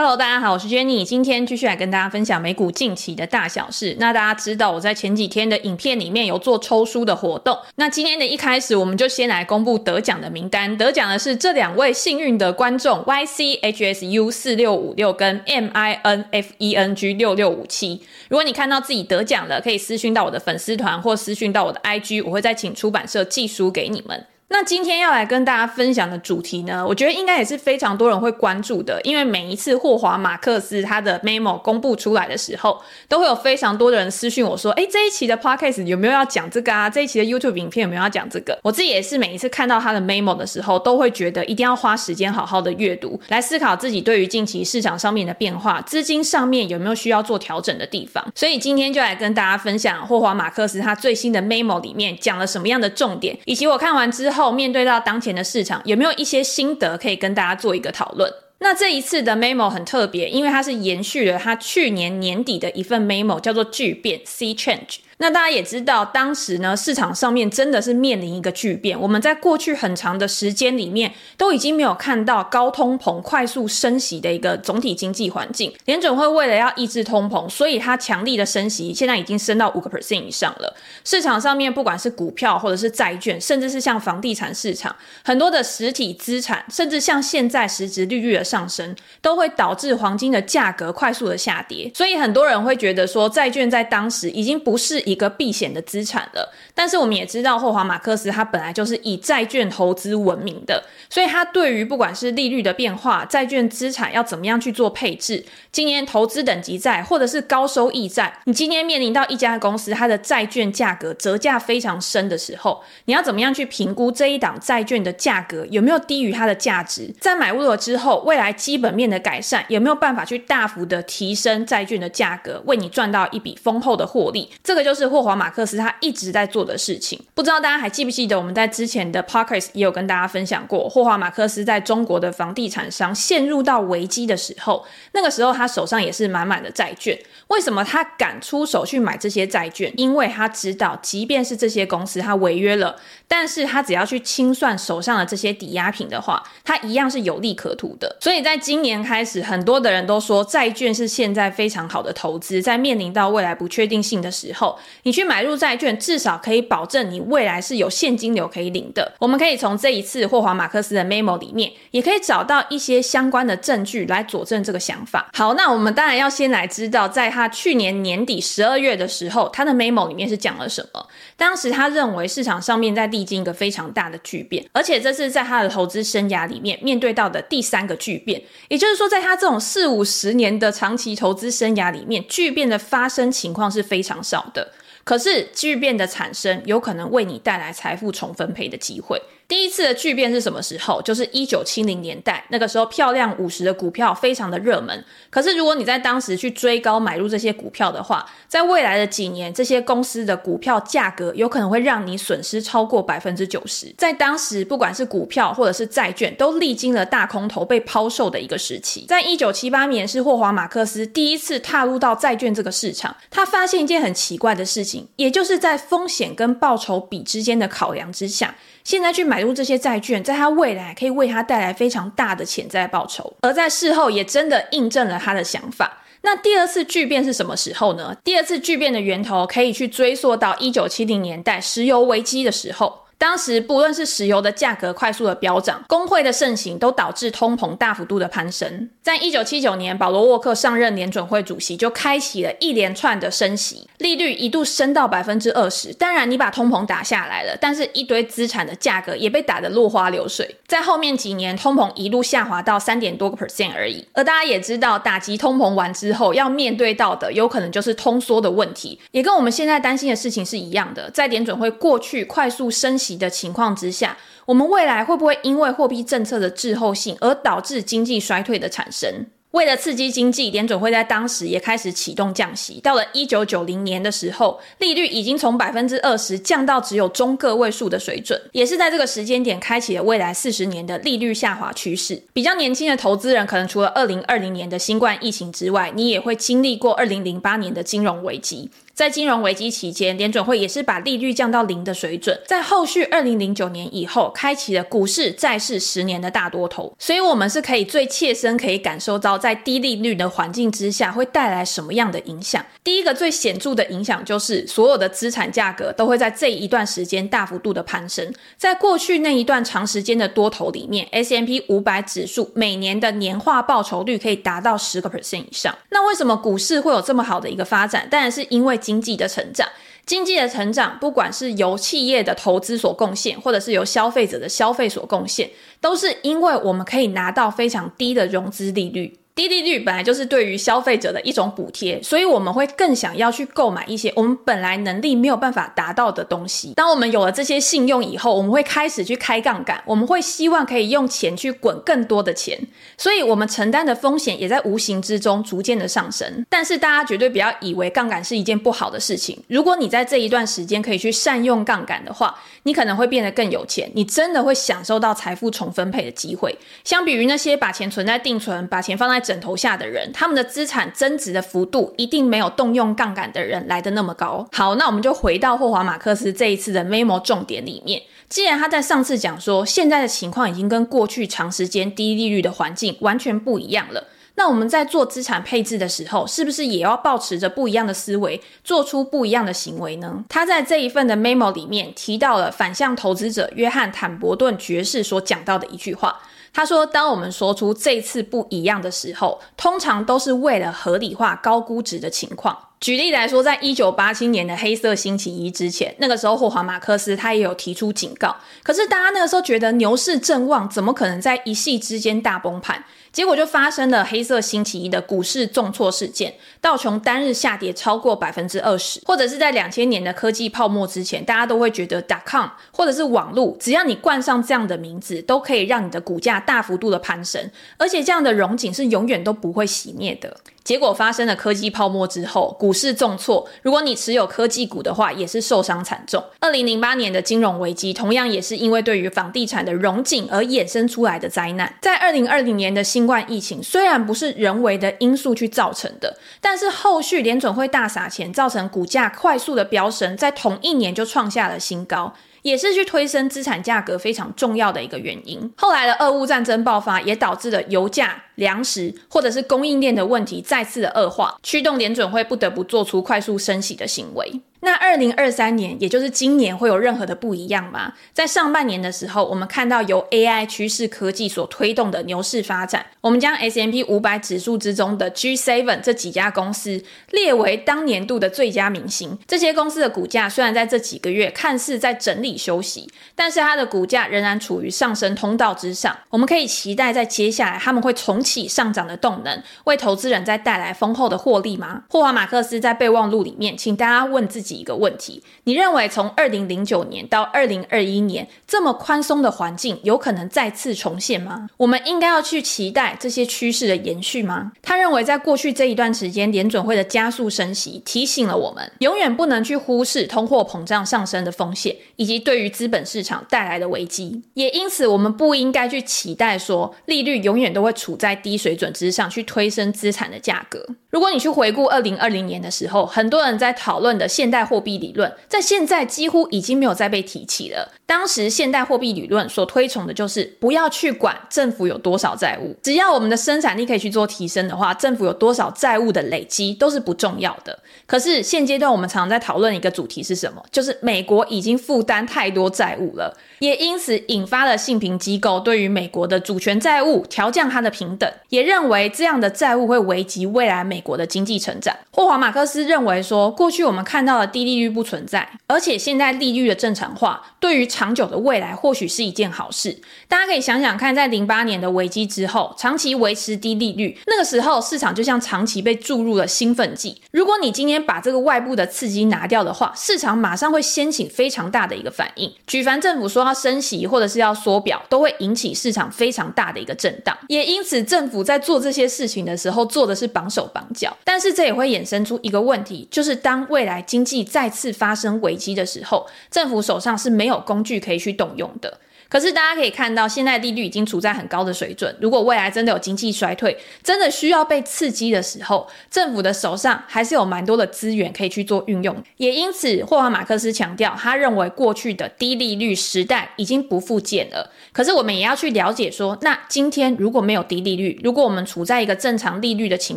Hello，大家好，我是 Jenny，今天继续来跟大家分享美股近期的大小事。那大家知道我在前几天的影片里面有做抽书的活动。那今天的一开始，我们就先来公布得奖的名单。得奖的是这两位幸运的观众：YCHSU 四六五六跟 MINFENG 六六五七。如果你看到自己得奖了，可以私讯到我的粉丝团或私讯到我的 IG，我会再请出版社寄书给你们。那今天要来跟大家分享的主题呢，我觉得应该也是非常多人会关注的，因为每一次霍华马克思他的 memo 公布出来的时候，都会有非常多的人私讯我说，诶，这一期的 podcast 有没有要讲这个啊？这一期的 YouTube 影片有没有要讲这个？我自己也是每一次看到他的 memo 的时候，都会觉得一定要花时间好好的阅读，来思考自己对于近期市场上面的变化，资金上面有没有需要做调整的地方。所以今天就来跟大家分享霍华马克思他最新的 memo 里面讲了什么样的重点，以及我看完之后。后面对到当前的市场，有没有一些心得可以跟大家做一个讨论？那这一次的 memo 很特别，因为它是延续了他去年年底的一份 memo，叫做巨变 C Change。那大家也知道，当时呢，市场上面真的是面临一个巨变。我们在过去很长的时间里面，都已经没有看到高通膨、快速升息的一个总体经济环境。联准会为了要抑制通膨，所以它强力的升息，现在已经升到五个 percent 以上了。市场上面不管是股票或者是债券，甚至是像房地产市场，很多的实体资产，甚至像现在实质利率的上升，都会导致黄金的价格快速的下跌。所以很多人会觉得说，债券在当时已经不是一个避险的资产了，但是我们也知道霍华马克思他本来就是以债券投资闻名的，所以他对于不管是利率的变化、债券资产要怎么样去做配置，今年投资等级债或者是高收益债，你今天面临到一家公司它的债券价格折价非常深的时候，你要怎么样去评估这一档债券的价格有没有低于它的价值？在买入了之后，未来基本面的改善有没有办法去大幅的提升债券的价格，为你赚到一笔丰厚的获利？这个就是是霍华。马克斯他一直在做的事情，不知道大家还记不记得我们在之前的 podcast 也有跟大家分享过，霍华马克斯在中国的房地产商陷入到危机的时候，那个时候他手上也是满满的债券。为什么他敢出手去买这些债券？因为他知道，即便是这些公司他违约了，但是他只要去清算手上的这些抵押品的话，他一样是有利可图的。所以在今年开始，很多的人都说债券是现在非常好的投资，在面临到未来不确定性的时候，你去。买入债券至少可以保证你未来是有现金流可以领的。我们可以从这一次霍华马克思的 memo 里面，也可以找到一些相关的证据来佐证这个想法。好，那我们当然要先来知道，在他去年年底十二月的时候，他的 memo 里面是讲了什么。当时他认为市场上面在历经一个非常大的巨变，而且这是在他的投资生涯里面面对到的第三个巨变。也就是说，在他这种四五十年的长期投资生涯里面，巨变的发生情况是非常少的。可是巨变的产生，有可能为你带来财富重分配的机会。第一次的巨变是什么时候？就是一九七零年代，那个时候漂亮五十的股票非常的热门。可是如果你在当时去追高买入这些股票的话，在未来的几年，这些公司的股票价格有可能会让你损失超过百分之九十。在当时，不管是股票或者是债券，都历经了大空头被抛售的一个时期。在一九七八年，是霍华马克斯第一次踏入到债券这个市场，他发现一件很奇怪的事情，也就是在风险跟报酬比之间的考量之下。现在去买入这些债券，在他未来可以为他带来非常大的潜在报酬，而在事后也真的印证了他的想法。那第二次巨变是什么时候呢？第二次巨变的源头可以去追溯到一九七零年代石油危机的时候。当时不论是石油的价格快速的飙涨，工会的盛行都导致通膨大幅度的攀升。在一九七九年，保罗沃克上任联准会主席，就开启了一连串的升息，利率一度升到百分之二十。当然，你把通膨打下来了，但是一堆资产的价格也被打得落花流水。在后面几年，通膨一路下滑到三点多个 percent 而已。而大家也知道，打击通膨完之后，要面对到的有可能就是通缩的问题，也跟我们现在担心的事情是一样的。在联准会过去快速升息的情况之下，我们未来会不会因为货币政策的滞后性而导致经济衰退的产生？为了刺激经济，联准会在当时也开始启动降息。到了一九九零年的时候，利率已经从百分之二十降到只有中个位数的水准，也是在这个时间点开启了未来四十年的利率下滑趋势。比较年轻的投资人，可能除了二零二零年的新冠疫情之外，你也会经历过二零零八年的金融危机。在金融危机期间，联准会也是把利率降到零的水准，在后续二零零九年以后，开启了股市、债市十年的大多头。所以，我们是可以最切身可以感受到，在低利率的环境之下，会带来什么样的影响。第一个最显著的影响就是，所有的资产价格都会在这一段时间大幅度的攀升。在过去那一段长时间的多头里面，S M P 五百指数每年的年化报酬率可以达到十个 percent 以上。那为什么股市会有这么好的一个发展？当然是因为经济的成长，经济的成长，不管是由企业的投资所贡献，或者是由消费者的消费所贡献，都是因为我们可以拿到非常低的融资利率。低利率本来就是对于消费者的一种补贴，所以我们会更想要去购买一些我们本来能力没有办法达到的东西。当我们有了这些信用以后，我们会开始去开杠杆，我们会希望可以用钱去滚更多的钱，所以我们承担的风险也在无形之中逐渐的上升。但是大家绝对不要以为杠杆是一件不好的事情。如果你在这一段时间可以去善用杠杆的话，你可能会变得更有钱，你真的会享受到财富重分配的机会。相比于那些把钱存在定存、把钱放在枕头下的人，他们的资产增值的幅度一定没有动用杠杆的人来得那么高。好，那我们就回到霍华马克斯这一次的 memo 重点里面。既然他在上次讲说，现在的情况已经跟过去长时间低利率的环境完全不一样了，那我们在做资产配置的时候，是不是也要抱持着不一样的思维，做出不一样的行为呢？他在这一份的 memo 里面提到了反向投资者约翰坦伯顿爵士所讲到的一句话。他说：“当我们说出这次不一样的时候，通常都是为了合理化高估值的情况。举例来说，在一九八七年的黑色星期一之前，那个时候霍华马克斯他也有提出警告。可是大家那个时候觉得牛市正旺，怎么可能在一夕之间大崩盘？结果就发生了黑色星期一的股市重挫事件，道琼单日下跌超过百分之二十，或者是在两千年的科技泡沫之前，大家都会觉得 .com 或者是网络，只要你冠上这样的名字，都可以让你的股价大幅度的攀升，而且这样的荣景是永远都不会熄灭的。结果发生了科技泡沫之后，股市重挫。如果你持有科技股的话，也是受伤惨重。二零零八年的金融危机，同样也是因为对于房地产的融景而衍生出来的灾难。在二零二零年的新冠疫情，虽然不是人为的因素去造成的，但是后续联准会大撒钱，造成股价快速的飙升，在同一年就创下了新高。也是去推升资产价格非常重要的一个原因。后来的俄乌战争爆发，也导致了油价、粮食或者是供应链的问题再次的恶化，驱动联准会不得不做出快速升息的行为。那二零二三年，也就是今年，会有任何的不一样吗？在上半年的时候，我们看到由 AI 趋势科技所推动的牛市发展，我们将 S M P 五百指数之中的 G7 这几家公司列为当年度的最佳明星。这些公司的股价虽然在这几个月看似在整理休息，但是它的股价仍然处于上升通道之上。我们可以期待在接下来他们会重启上涨的动能，为投资人再带来丰厚的获利吗？霍华马克斯在备忘录里面，请大家问自己。几个问题，你认为从二零零九年到二零二一年这么宽松的环境，有可能再次重现吗？我们应该要去期待这些趋势的延续吗？他认为，在过去这一段时间，联准会的加速升息提醒了我们，永远不能去忽视通货膨胀上升的风险，以及对于资本市场带来的危机。也因此，我们不应该去期待说利率永远都会处在低水准之上，去推升资产的价格。如果你去回顾二零二零年的时候，很多人在讨论的现代代货币理论，在现在几乎已经没有再被提起了。当时现代货币理论所推崇的就是不要去管政府有多少债务，只要我们的生产力可以去做提升的话，政府有多少债务的累积都是不重要的。可是现阶段我们常常在讨论一个主题是什么？就是美国已经负担太多债务了，也因此引发了信评机构对于美国的主权债务调降它的平等，也认为这样的债务会危及未来美。国的经济成长，霍华马克思认为说，过去我们看到的低利率不存在，而且现在利率的正常化，对于长久的未来或许是一件好事。大家可以想想看，在零八年的危机之后，长期维持低利率，那个时候市场就像长期被注入了兴奋剂。如果你今天把这个外部的刺激拿掉的话，市场马上会掀起非常大的一个反应。举凡政府说要升息或者是要缩表，都会引起市场非常大的一个震荡。也因此，政府在做这些事情的时候，做的是绑手绑脚。但是这也会衍生出一个问题，就是当未来经济再次发生危机的时候，政府手上是没有工具可以去动用的。可是大家可以看到，现在利率已经处在很高的水准。如果未来真的有经济衰退，真的需要被刺激的时候，政府的手上还是有蛮多的资源可以去做运用。也因此，霍华马克思强调，他认为过去的低利率时代已经不复见了。可是我们也要去了解说，那今天如果没有低利率，如果我们处在一个正常利率的情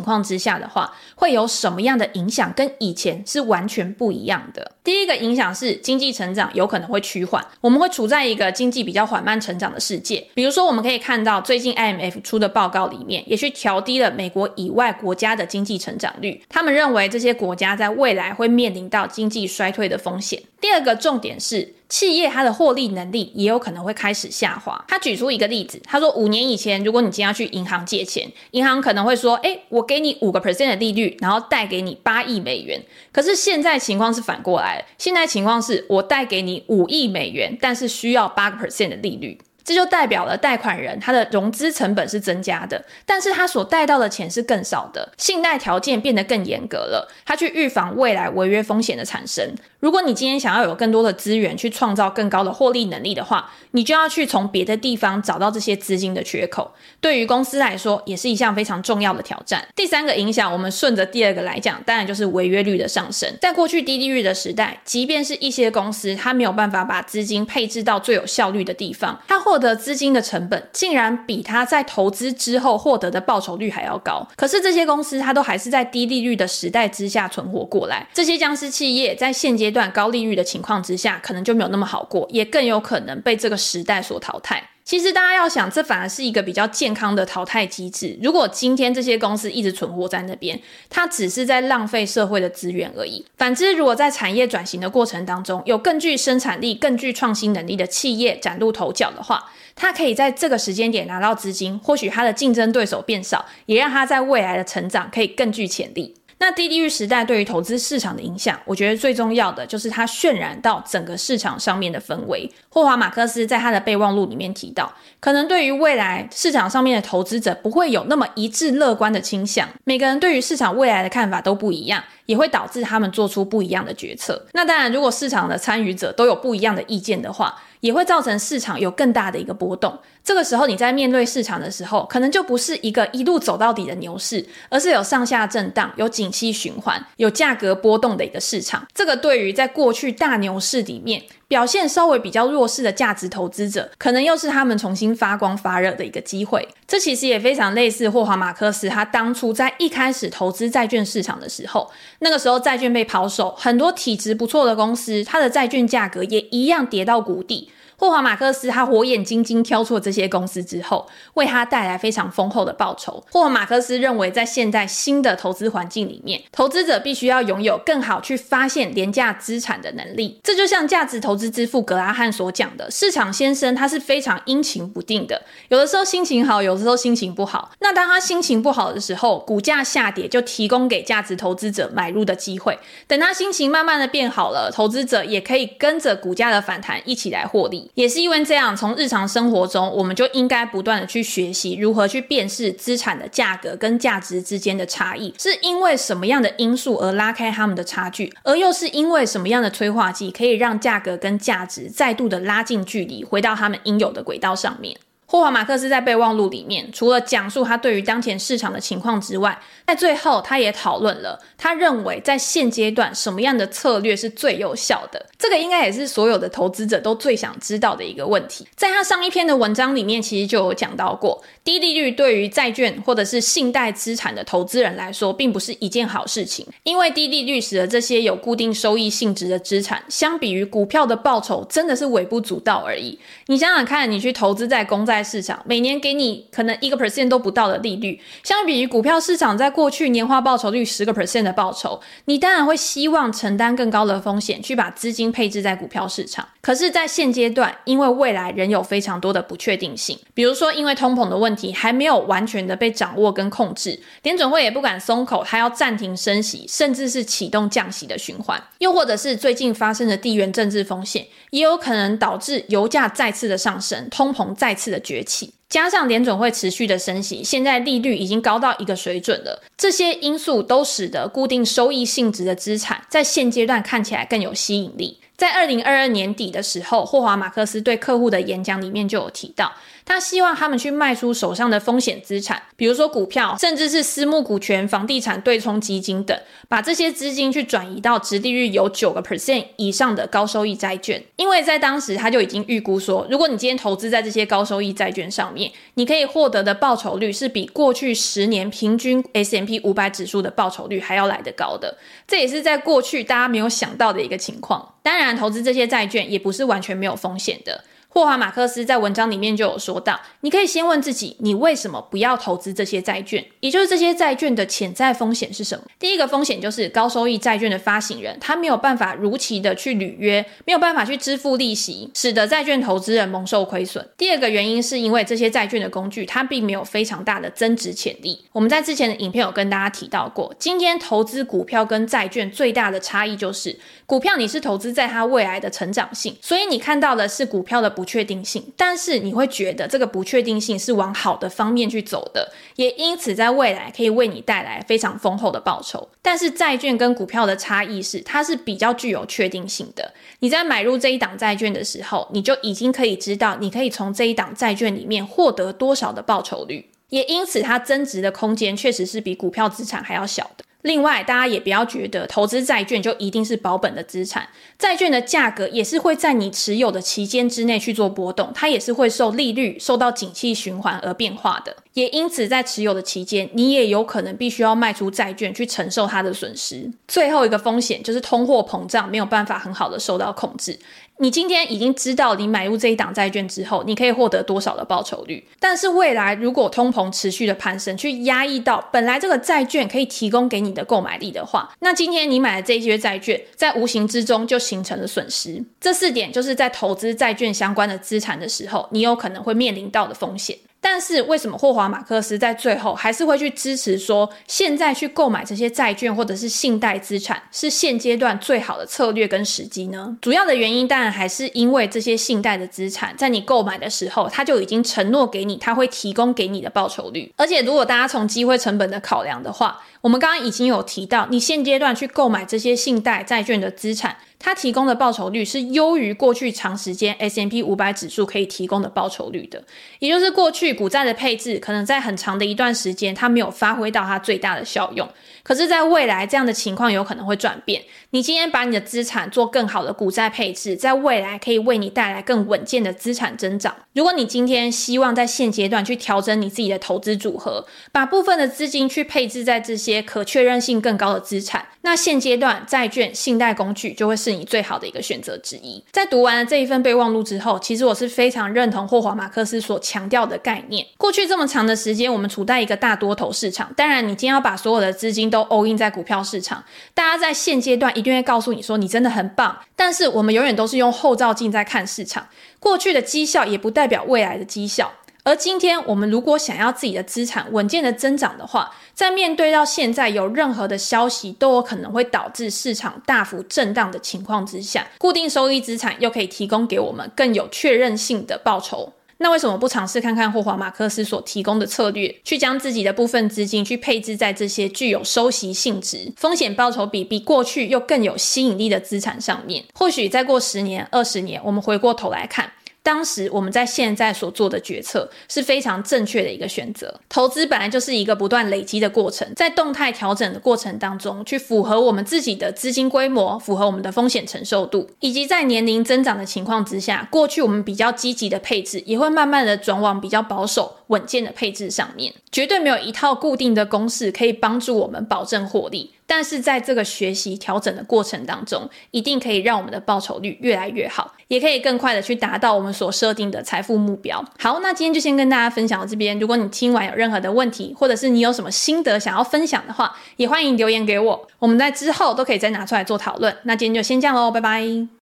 况之下的话，会有什么样的影响？跟以前是完全不一样的。第一个影响是经济成长有可能会趋缓，我们会处在一个经济比较缓慢成长的世界。比如说，我们可以看到最近 IMF 出的报告里面，也去调低了美国以外国家的经济成长率。他们认为这些国家在未来会面临到经济衰退的风险。第二个重点是。企业它的获利能力也有可能会开始下滑。他举出一个例子，他说五年以前，如果你今天要去银行借钱，银行可能会说：“诶，我给你五个 percent 的利率，然后贷给你八亿美元。”可是现在情况是反过来，现在情况是我贷给你五亿美元，但是需要八个 percent 的利率。这就代表了贷款人他的融资成本是增加的，但是他所贷到的钱是更少的，信贷条件变得更严格了，他去预防未来违约风险的产生。如果你今天想要有更多的资源去创造更高的获利能力的话，你就要去从别的地方找到这些资金的缺口。对于公司来说，也是一项非常重要的挑战。第三个影响，我们顺着第二个来讲，当然就是违约率的上升。在过去低利率的时代，即便是一些公司，它没有办法把资金配置到最有效率的地方，它获得资金的成本竟然比它在投资之后获得的报酬率还要高。可是这些公司，它都还是在低利率的时代之下存活过来。这些僵尸企业在现阶段高利率的情况之下，可能就没有那么好过，也更有可能被这个时代所淘汰。其实大家要想，这反而是一个比较健康的淘汰机制。如果今天这些公司一直存活在那边，它只是在浪费社会的资源而已。反之，如果在产业转型的过程当中，有更具生产力、更具创新能力的企业崭露头角的话，它可以在这个时间点拿到资金，或许它的竞争对手变少，也让它在未来的成长可以更具潜力。那低利率时代对于投资市场的影响，我觉得最重要的就是它渲染到整个市场上面的氛围。霍华马克思在他的备忘录里面提到，可能对于未来市场上面的投资者不会有那么一致乐观的倾向，每个人对于市场未来的看法都不一样，也会导致他们做出不一样的决策。那当然，如果市场的参与者都有不一样的意见的话，也会造成市场有更大的一个波动。这个时候你在面对市场的时候，可能就不是一个一路走到底的牛市，而是有上下震荡、有景气循环、有价格波动的一个市场。这个对于在过去大牛市里面表现稍微比较弱势的价值投资者，可能又是他们重新发光发热的一个机会。这其实也非常类似霍华马克斯他当初在一开始投资债券市场的时候，那个时候债券被抛售，很多体质不错的公司，它的债券价格也一样跌到谷底。霍华马克斯他火眼金睛挑出这些公司之后，为他带来非常丰厚的报酬。霍华马克斯认为，在现在新的投资环境里面，投资者必须要拥有更好去发现廉价资产的能力。这就像价值投资之父格拉汉所讲的，市场先生他是非常阴晴不定的，有的时候心情好，有的时候心情不好。那当他心情不好的时候，股价下跌就提供给价值投资者买入的机会。等他心情慢慢的变好了，投资者也可以跟着股价的反弹一起来获利。也是因为这样，从日常生活中，我们就应该不断的去学习如何去辨识资产的价格跟价值之间的差异，是因为什么样的因素而拉开他们的差距，而又是因为什么样的催化剂可以让价格跟价值再度的拉近距离，回到他们应有的轨道上面。霍华马克斯在备忘录里面，除了讲述他对于当前市场的情况之外，在最后他也讨论了他认为在现阶段什么样的策略是最有效的。这个应该也是所有的投资者都最想知道的一个问题。在他上一篇的文章里面，其实就有讲到过，低利率对于债券或者是信贷资产的投资人来说，并不是一件好事情，因为低利率使得这些有固定收益性质的资产，相比于股票的报酬，真的是微不足道而已。你想想看，你去投资在公债。市场每年给你可能一个 percent 都不到的利率，相比于股票市场在过去年化报酬率十个 percent 的报酬，你当然会希望承担更高的风险，去把资金配置在股票市场。可是，在现阶段，因为未来仍有非常多的不确定性，比如说因为通膨的问题还没有完全的被掌握跟控制，联准会也不敢松口，它要暂停升息，甚至是启动降息的循环，又或者是最近发生的地缘政治风险，也有可能导致油价再次的上升，通膨再次的崛起，加上联准会持续的升息，现在利率已经高到一个水准了。这些因素都使得固定收益性质的资产在现阶段看起来更有吸引力。在二零二二年底的时候，霍华马克思对客户的演讲里面就有提到，他希望他们去卖出手上的风险资产，比如说股票，甚至是私募股权、房地产对冲基金等，把这些资金去转移到殖利率有九个 percent 以上的高收益债券。因为在当时他就已经预估说，如果你今天投资在这些高收益债券上面，你可以获得的报酬率是比过去十年平均 S M P 五百指数的报酬率还要来得高的。这也是在过去大家没有想到的一个情况。当然，投资这些债券也不是完全没有风险的。霍华马克思在文章里面就有说到，你可以先问自己，你为什么不要投资这些债券？也就是这些债券的潜在风险是什么？第一个风险就是高收益债券的发行人，他没有办法如期的去履约，没有办法去支付利息，使得债券投资人蒙受亏损。第二个原因是因为这些债券的工具，它并没有非常大的增值潜力。我们在之前的影片有跟大家提到过，今天投资股票跟债券最大的差异就是，股票你是投资在它未来的成长性，所以你看到的是股票的不确定性，但是你会觉得这个不确定性是往好的方面去走的，也因此在未来可以为你带来非常丰厚的报酬。但是债券跟股票的差异是，它是比较具有确定性的。你在买入这一档债券的时候，你就已经可以知道，你可以从这一档债券里面获得多少的报酬率，也因此它增值的空间确实是比股票资产还要小的。另外，大家也不要觉得投资债券就一定是保本的资产，债券的价格也是会在你持有的期间之内去做波动，它也是会受利率、受到景气循环而变化的。也因此，在持有的期间，你也有可能必须要卖出债券去承受它的损失。最后一个风险就是通货膨胀没有办法很好的受到控制。你今天已经知道你买入这一档债券之后，你可以获得多少的报酬率。但是未来如果通膨持续的攀升，去压抑到本来这个债券可以提供给你的购买力的话，那今天你买的这些债券，在无形之中就形成了损失。这四点就是在投资债券相关的资产的时候，你有可能会面临到的风险。但是为什么霍华马克斯在最后还是会去支持说，现在去购买这些债券或者是信贷资产是现阶段最好的策略跟时机呢？主要的原因当然还是因为这些信贷的资产在你购买的时候，他就已经承诺给你，他会提供给你的报酬率。而且如果大家从机会成本的考量的话，我们刚刚已经有提到，你现阶段去购买这些信贷债券的资产。它提供的报酬率是优于过去长时间 S M P 五百指数可以提供的报酬率的，也就是过去股债的配置可能在很长的一段时间它没有发挥到它最大的效用，可是，在未来这样的情况有可能会转变。你今天把你的资产做更好的股债配置，在未来可以为你带来更稳健的资产增长。如果你今天希望在现阶段去调整你自己的投资组合，把部分的资金去配置在这些可确认性更高的资产，那现阶段债券、信贷工具就会是你最好的一个选择之一。在读完了这一份备忘录之后，其实我是非常认同霍华马克思所强调的概念。过去这么长的时间，我们处在一个大多头市场。当然，你今天要把所有的资金都 all in 在股票市场，大家在现阶段一定会告诉你说你真的很棒。但是我们永远都是用后照镜在看市场，过去的绩效也不代表未来的绩效。而今天，我们如果想要自己的资产稳健的增长的话，在面对到现在有任何的消息都有可能会导致市场大幅震荡的情况之下，固定收益资产又可以提供给我们更有确认性的报酬。那为什么不尝试看看霍华马克思所提供的策略，去将自己的部分资金去配置在这些具有收息性质、风险报酬比比过去又更有吸引力的资产上面？或许再过十年、二十年，我们回过头来看。当时我们在现在所做的决策是非常正确的一个选择。投资本来就是一个不断累积的过程，在动态调整的过程当中，去符合我们自己的资金规模，符合我们的风险承受度，以及在年龄增长的情况之下，过去我们比较积极的配置，也会慢慢的转往比较保守、稳健的配置上面。绝对没有一套固定的公式可以帮助我们保证获利。但是在这个学习调整的过程当中，一定可以让我们的报酬率越来越好，也可以更快的去达到我们所设定的财富目标。好，那今天就先跟大家分享到这边。如果你听完有任何的问题，或者是你有什么心得想要分享的话，也欢迎留言给我，我们在之后都可以再拿出来做讨论。那今天就先这样喽，拜拜。